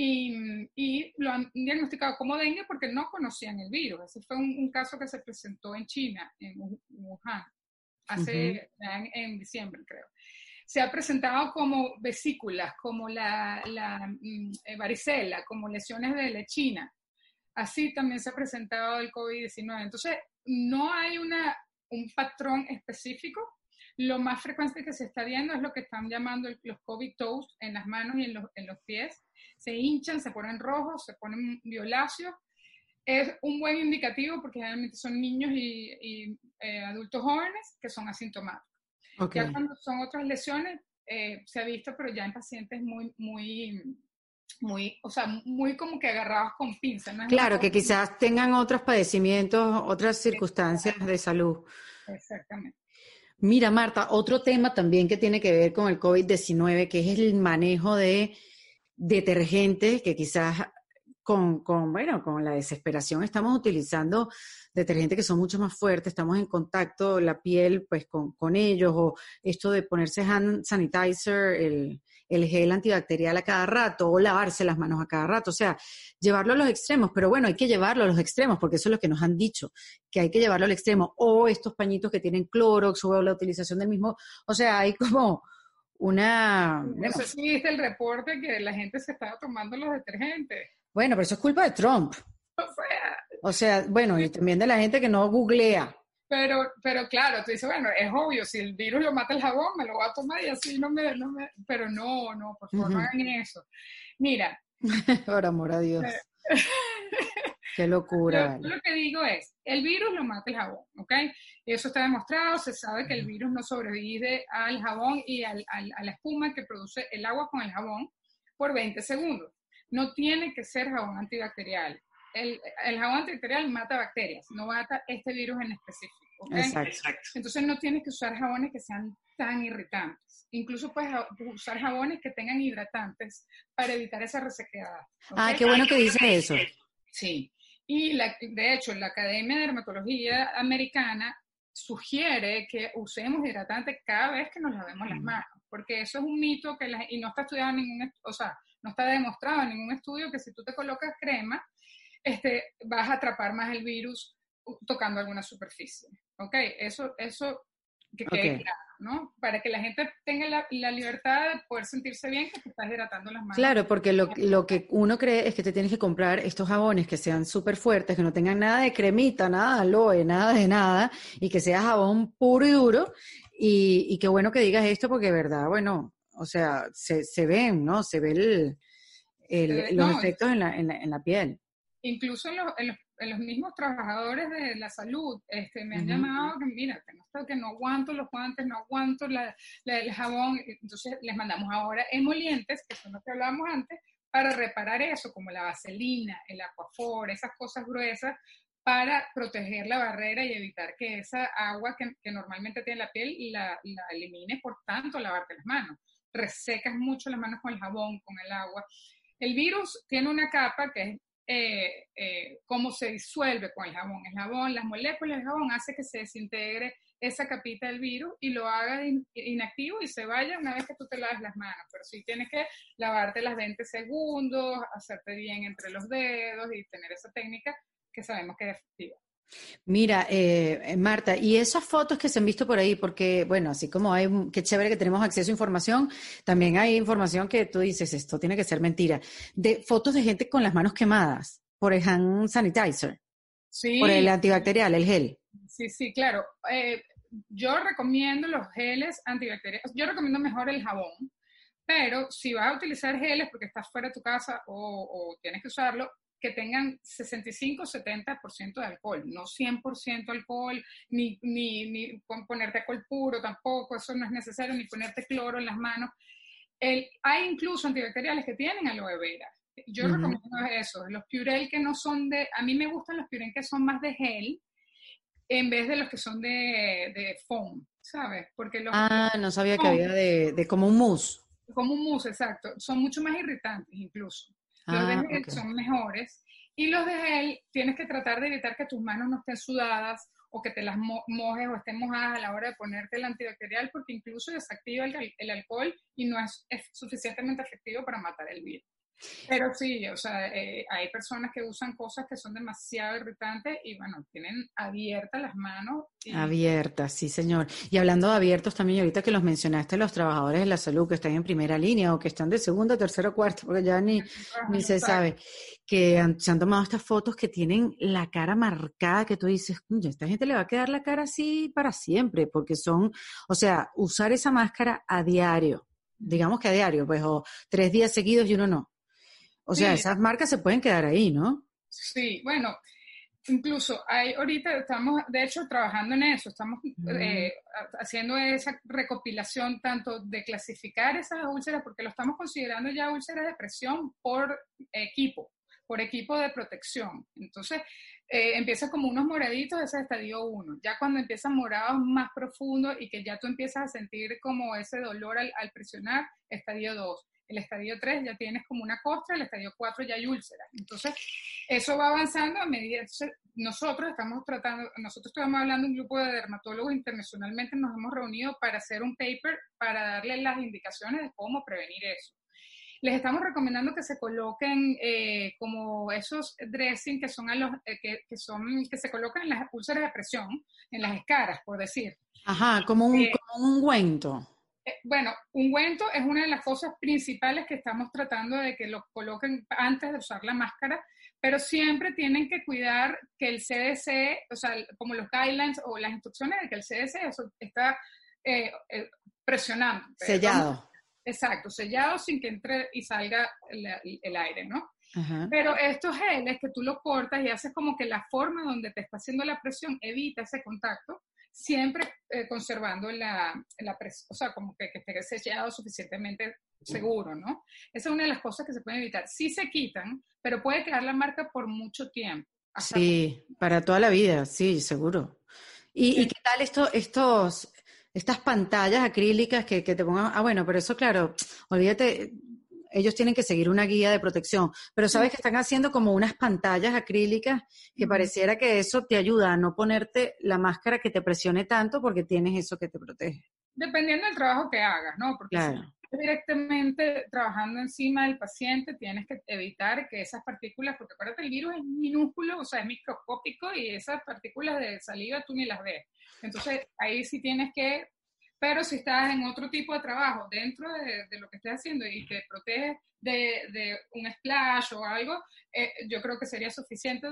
y, lo han diagnosticado como dengue porque no conocían el virus. Ese fue un, caso que se presentó en China, en Wuhan, hace en, diciembre, creo. Se ha presentado como vesículas, como la, la mm, eh, varicela, como lesiones de lechina. Así también se ha presentado el COVID-19. Entonces, no hay una, un patrón específico. Lo más frecuente que se está viendo es lo que están llamando los COVID toes en las manos y en los, en los pies se hinchan, se ponen rojos, se ponen violáceos. Es un buen indicativo porque generalmente son niños y, eh, adultos jóvenes que son asintomáticos. Ya cuando son otras lesiones, eh, se ha visto, pero ya en pacientes muy, muy, muy, o sea, muy como que agarrados con pinzas. claro, que quizás tengan otros padecimientos, otras circunstancias de salud. Exactamente. Mira, Marta, otro tema también que tiene que ver con el COVID-19, que es el manejo de detergentes que quizás con, con, bueno, con la desesperación estamos utilizando detergentes que son mucho más fuertes, estamos en contacto la piel pues con, con ellos, o esto de ponerse hand sanitizer, el, el, gel antibacterial a cada rato, o lavarse las manos a cada rato, o sea, llevarlo a los extremos, pero bueno, hay que llevarlo a los extremos, porque eso es lo que nos han dicho, que hay que llevarlo al extremo, o estos pañitos que tienen Clorox, o la utilización del mismo, o sea, hay como una... No sé si viste el reporte que la gente se estaba tomando los detergentes. Bueno, pero eso es culpa de Trump. O sea... O sea, bueno, y también de la gente que no googlea. Pero, pero claro, tú dices, bueno, es obvio, si el virus lo mata el jabón, me lo voy a tomar y así no me... No me... Pero no, no, por favor, no hagan eso. Mira. por amor a Dios. Eh, Qué locura. Yo, lo que digo es, el virus lo mata el jabón, ¿ok? Eso está demostrado, se sabe que el virus no sobrevive al jabón y a la espuma que produce el agua con el jabón por 20 segundos. No tiene que ser jabón antibacterial. El, jabón antibacterial mata bacterias, no mata este virus en específico. Exacto. Entonces no tienes que usar jabones que sean tan irritantes. Incluso puedes usar jabones que tengan hidratantes para evitar esa resequedad. Ah, qué bueno que dice eso. Sí. Y la, de hecho, la Academia de Dermatología Americana sugiere que usemos hidratante cada vez que nos lavemos las manos, porque eso es un mito que y no está estudiado en ningún, o sea, no está demostrado en ningún estudio que si tú te colocas crema, este, vas a atrapar más el virus tocando alguna superficie. ¿Ok? Eso, eso que quede claro. ¿no? Para que la gente tenga la, libertad de poder sentirse bien que te estás hidratando las manos. Claro, porque lo, lo, que uno cree es que te tienes que comprar estos jabones que sean súper fuertes, que no tengan nada de cremita, nada de aloe, nada de nada, y que sea jabón puro y duro. Y, y qué bueno que digas esto porque, verdad, bueno, o sea, se, se ven, ¿no? Se ve el, el, los efectos en la, en, la, en la piel. Incluso en los, en los los mismos trabajadores de la salud este, me han llamado que, mira, tengo que no aguanto los guantes, no aguanto el jabón, entonces les mandamos ahora emolientes, que son los que hablábamos antes, para reparar eso, como la vaselina, el aquafor, esas cosas gruesas, para proteger la barrera y evitar que esa agua que, que normalmente tiene la piel la, la elimines, por tanto, lavarte las manos. Resecas mucho las manos con el jabón, con el agua. El virus tiene una capa que es eh, eh, cómo se disuelve con el jabón. El jabón, las moléculas del jabón hace que se desintegre esa capita del virus y lo haga inactivo y se vaya una vez que tú te laves las manos. Pero sí tienes que lavarte las 20 segundos, hacerte bien entre los dedos y tener esa técnica que sabemos que es efectiva. Mira, eh, Marta, y esas fotos que se han visto por ahí, porque, bueno, así como hay, qué chévere que tenemos acceso a información, también hay información que tú dices, esto tiene que ser mentira, de fotos de gente con las manos quemadas por el hand sanitizer, sí. por el antibacterial, el gel. Sí, sí, claro. Eh, yo recomiendo los geles antibacteriales, yo recomiendo mejor el jabón, pero si vas a utilizar geles porque estás fuera de tu casa o, o tienes que usarlo, que tengan 65-70% de alcohol, no 100% alcohol, ni, ni, ni ponerte alcohol puro tampoco, eso no es necesario, ni ponerte cloro en las manos. El, hay incluso antibacteriales que tienen aloe vera. Yo recomiendo eso, los Purell que no son de, a mí me gustan los Purell que son más de gel, en vez de los que son de, de foam, ¿sabes? Porque los ah, no sabía que había de, de como un mousse. Como un mousse, exacto. Son mucho más irritantes incluso. Los de ah, gel son mejores. Y los de gel tienes que tratar de evitar que tus manos no estén sudadas o que te las mojes o estén mojadas a la hora de ponerte el antibacterial porque incluso desactiva el, el alcohol y no es, es, suficientemente efectivo para matar el virus. Pero sí, o sea, eh, hay personas que usan cosas que son demasiado irritantes y bueno, tienen abiertas las manos. Abiertas, sí, señor. Y hablando de abiertos también, ahorita que los mencionaste, los trabajadores de la salud que están en primera línea o que están de segundo, tercero, cuarto, porque ya ni, ni se sabe, que se han tomado estas fotos que tienen la cara marcada, que tú dices, esta gente le va a quedar la cara así para siempre, porque son, o sea, usar esa máscara a diario digamos que a diario, pues, o tres días seguidos y uno no. O sea, esas marcas se pueden quedar ahí, ¿no? Sí, bueno, incluso hay, ahorita estamos, de hecho, trabajando en eso, estamos eh, haciendo esa recopilación tanto de clasificar esas úlceras, porque lo estamos considerando ya úlceras de presión por equipo, por equipo de protección. Entonces, eh, empieza como unos moraditos, ese es estadio 1. Ya cuando empiezan morados más profundos y que ya tú empiezas a sentir como ese dolor al, al presionar, estadio 2 el estadio 3 ya tienes como una costra, el estadio 4 ya hay úlceras. Entonces, eso va avanzando a medida. nosotros estamos tratando, nosotros estamos hablando un grupo de dermatólogos internacionalmente, nos hemos reunido para hacer un paper para darle las indicaciones de cómo prevenir eso. Les estamos recomendando que se coloquen eh, como esos dressing que son a los eh, que, son que se colocan en las úlceras de presión, en las escaras, por decir. Ajá, como un, eh, como un ungüento. Eh, bueno, ungüento es una de las cosas principales que estamos tratando de que lo coloquen antes de usar la máscara, pero siempre tienen que cuidar que el CDC, o sea, como los guidelines o las instrucciones de que el CDC eso está eh, eh, presionando. Sellado. exacto, sellado sin que entre y salga el, aire, ¿no? Pero estos geles que tú los cortas y haces como que la forma donde te está haciendo la presión evita ese contacto, siempre eh, conservando la, la presión, o sea, como que, que esté sellado suficientemente seguro, ¿no? Esa es una de las cosas que se pueden evitar. Sí se quitan, pero puede quedar la marca por mucho tiempo. Sí, para toda la vida, sí, seguro. ¿Y, ¿y qué tal esto, estos, estas pantallas acrílicas que, que, te pongan? Ah, bueno, pero eso, claro, olvídate, ellos tienen que seguir una guía de protección, pero sabes que están haciendo como unas pantallas acrílicas que pareciera que eso te ayuda a no ponerte la máscara que te presione tanto porque tienes eso que te protege. Dependiendo del trabajo que hagas, ¿no? Porque si directamente trabajando encima del paciente, tienes que evitar que esas partículas, porque acuérdate, el virus es minúsculo, o sea, es microscópico y esas partículas de saliva tú ni las ves. Entonces, ahí sí tienes que pero si estás en otro tipo de trabajo dentro de, lo que estés haciendo y te proteges de, un splash o algo, eh, yo creo que sería suficiente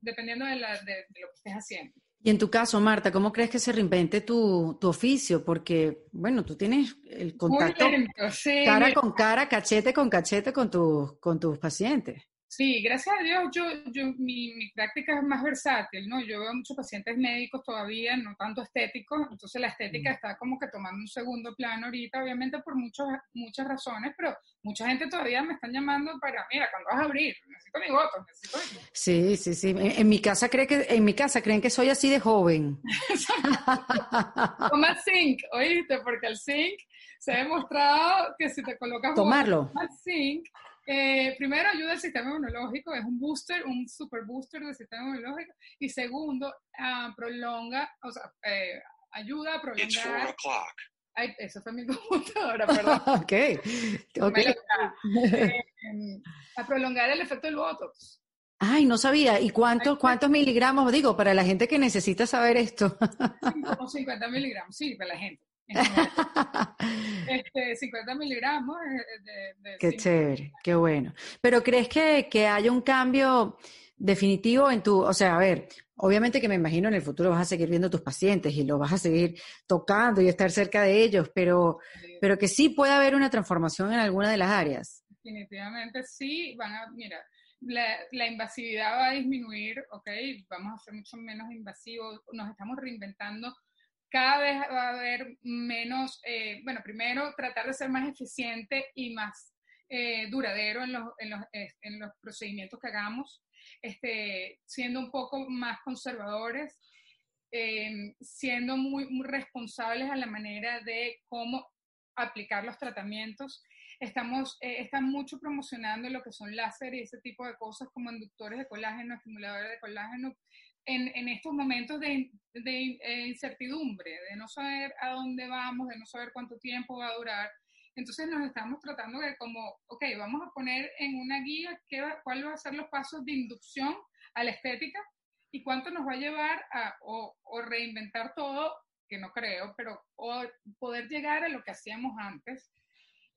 dependiendo de, lo que estés haciendo. Y en tu caso, Marta, ¿cómo crees que se reinvente tu, oficio? Porque, bueno, tú tienes el contacto cara con cara, cachete con cachete con, con tus pacientes. Sí, gracias a Dios, yo, yo, mi, mi, práctica es más versátil, ¿no? Yo veo muchos pacientes médicos todavía, no tanto estéticos, entonces la estética mm. está como que tomando un segundo plano ahorita, obviamente por muchos, muchas razones, pero mucha gente todavía me están llamando para, mira, cuando vas a abrir, necesito mi voto, necesito mi... Sí, sí, sí. En, mi casa cree que, en mi casa creen que soy así de joven. Toma zinc, oíste, porque el zinc se ha demostrado que si te colocas tomarlo zinc eh, primero, ayuda al sistema inmunológico, es un booster, un super booster del sistema inmunológico. Y segundo, uh, prolonga, o sea, eh, ayuda a prolongar. Ay, eso fue mi computadora, perdón. ok, ok. Eh, a prolongar el efecto del Botox. Ay, no sabía. ¿Y cuántos, cuántos miligramos? Digo, para la gente que necesita saber esto. Como 50 miligramos, sí, para la gente. este, 50 miligramos de, Qué chévere, qué bueno. Pero ¿crees que, que haya un cambio definitivo en tu, o sea, a ver, obviamente que me imagino en el futuro vas a seguir viendo tus pacientes y lo vas a seguir tocando y estar cerca de ellos, pero, pero que sí puede haber una transformación en alguna de las áreas. Definitivamente sí, van a, mira, la, la, invasividad va a disminuir, ¿ok? Vamos a ser mucho menos invasivos, nos estamos reinventando cada vez va a haber menos, eh, bueno, primero tratar de ser más eficiente y más eh, duradero en los, en, los, en los, procedimientos que hagamos, este, siendo un poco más conservadores, eh, siendo muy, muy, responsables a la manera de cómo aplicar los tratamientos. Estamos, están mucho promocionando lo que son láser y ese tipo de cosas como inductores de colágeno, estimuladores de colágeno, en, estos momentos de, eh, incertidumbre, de no saber a dónde vamos, de no saber cuánto tiempo va a durar. Entonces nos estamos tratando de como, ok, vamos a poner en una guía qué cuáles van a ser los pasos de inducción a la estética y cuánto nos va a llevar a o, reinventar todo, que no creo, pero o poder llegar a lo que hacíamos antes.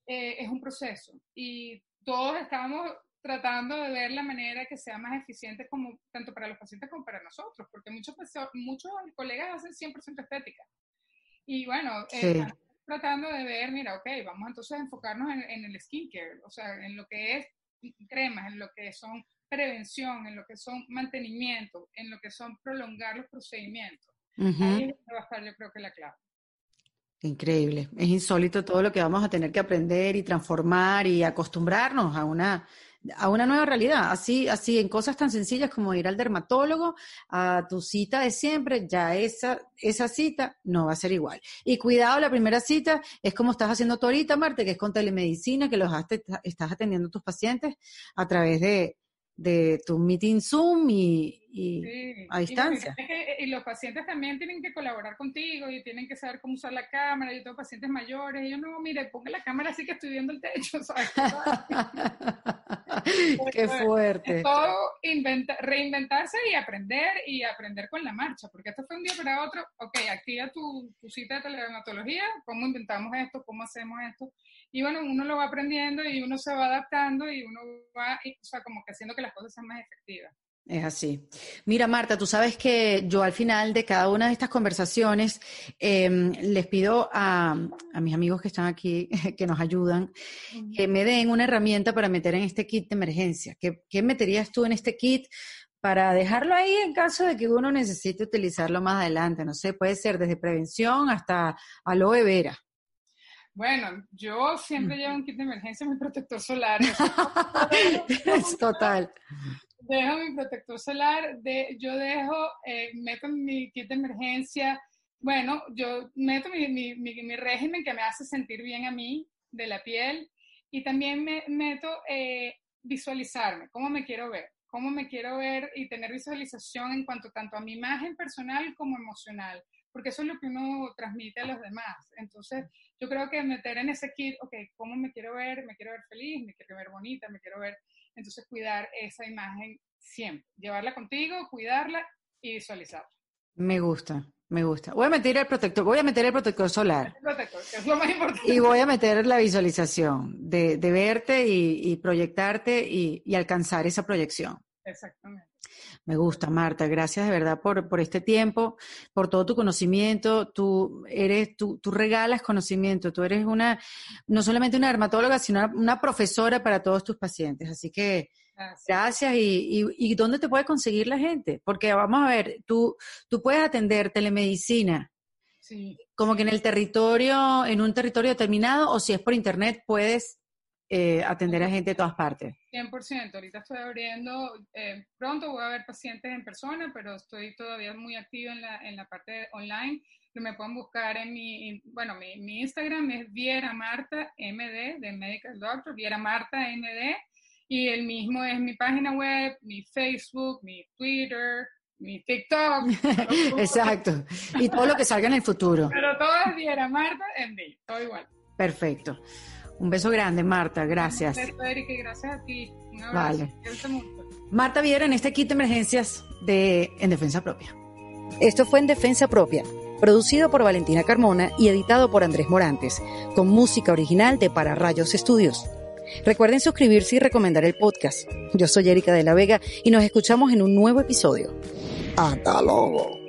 Eh, es un proceso y todos estamos tratando de ver la manera que sea más eficiente como tanto para los pacientes como para nosotros, porque muchos, muchos colegas hacen 100% estética. Y bueno, eh, tratando de ver, mira, ok, vamos entonces a enfocarnos en, en, el skincare, o sea, en lo que es cremas, en lo que son prevención, en lo que son mantenimiento, en lo que son prolongar los procedimientos. Ahí va a estar yo creo que la clave. Increíble, es insólito todo lo que vamos a tener que aprender y transformar y acostumbrarnos a una a una nueva realidad, así, así en cosas tan sencillas como ir al dermatólogo, a tu cita de siempre, ya esa, esa cita no va a ser igual. Y cuidado, la primera cita es como estás haciendo tú ahorita, Marte, que es con telemedicina, que los estás atendiendo a tus pacientes a través de, de tu meeting Zoom y, a distancia. Y, los pacientes también tienen que colaborar contigo y tienen que saber cómo usar la cámara. Yo tengo pacientes mayores y yo no, mire, ponga la cámara así que estoy viendo el techo. Qué fuerte. todo reinventarse y aprender y aprender con la marcha, porque esto fue un día para otro, ok, activa tu, tu cita de teledermatología, cómo inventamos esto, cómo hacemos esto, y bueno, uno lo va aprendiendo y uno se va adaptando y uno va, o sea, como que haciendo que las cosas sean más efectivas. Es así. Mira, Marta, tú sabes que yo al final de cada una de estas conversaciones em, les pido a, mis amigos que están aquí, que nos ayudan, que me den una herramienta para meter en este kit de emergencia. ¿Qué, ¿Qué, meterías tú en este kit para dejarlo ahí en caso de que uno necesite utilizarlo más adelante? No sé, puede ser desde prevención hasta aloe vera. Bueno, yo siempre llevo un kit de emergencia, mi protector solar. es total. Dejo mi protector solar, de, yo dejo, eh, meto mi kit de emergencia. Bueno, yo meto mi, mi, mi, régimen que me hace sentir bien a mí, de la piel, y también me meto eh, visualizarme, cómo me quiero ver, cómo me quiero ver y tener visualización en cuanto tanto a mi imagen personal como emocional porque eso es lo que uno transmite a los demás. Entonces, yo creo que meter en ese kit, ok, ¿cómo me quiero ver? Me quiero ver feliz, me quiero ver bonita, me quiero ver... Entonces, cuidar esa imagen siempre, llevarla contigo, cuidarla y visualizarla. Me gusta, me gusta. Voy a meter el protector, voy a meter el protector solar. El protector, que es lo más importante. Y voy a meter la visualización de, de verte y, proyectarte y, y alcanzar esa proyección. Exactamente. Me gusta, Marta. Gracias de verdad por, por este tiempo, por todo tu conocimiento. Tú eres, tú, tú regalas conocimiento. Tú eres una, no solamente una dermatóloga, sino una, profesora para todos tus pacientes. Así que Gracias. Y, y, dónde te puede conseguir la gente? Porque vamos a ver, tú, tú puedes atender telemedicina. Sí, como que en el territorio, en un territorio determinado, o si es por internet, puedes eh, atender a gente de todas partes. 100%. Ahorita estoy abriendo, eh, pronto voy a ver pacientes en persona, pero estoy todavía muy activa en la, en la parte online. Me pueden buscar en mi, bueno, mi, mi Instagram es Viera Marta MD, de Medical Doctor, Viera Marta MD, y el mismo es mi página web, mi Facebook, mi Twitter, mi TikTok. Exacto. Y todo lo que salga en el futuro. Pero todo es Viera Marta MD, todo igual. Perfecto. Un beso grande, Marta. Gracias. Un beso, Erika, gracias a ti. Un abrazo. Vale. Marta Viera en este kit de emergencias de En Defensa Propia. Esto fue En Defensa Propia, producido por Valentina Carmona y editado por Andrés Morantes, con música original de Para Rayos Estudios. Recuerden suscribirse y recomendar el podcast. Yo soy Erika de la Vega y nos escuchamos en un nuevo episodio. Hasta luego.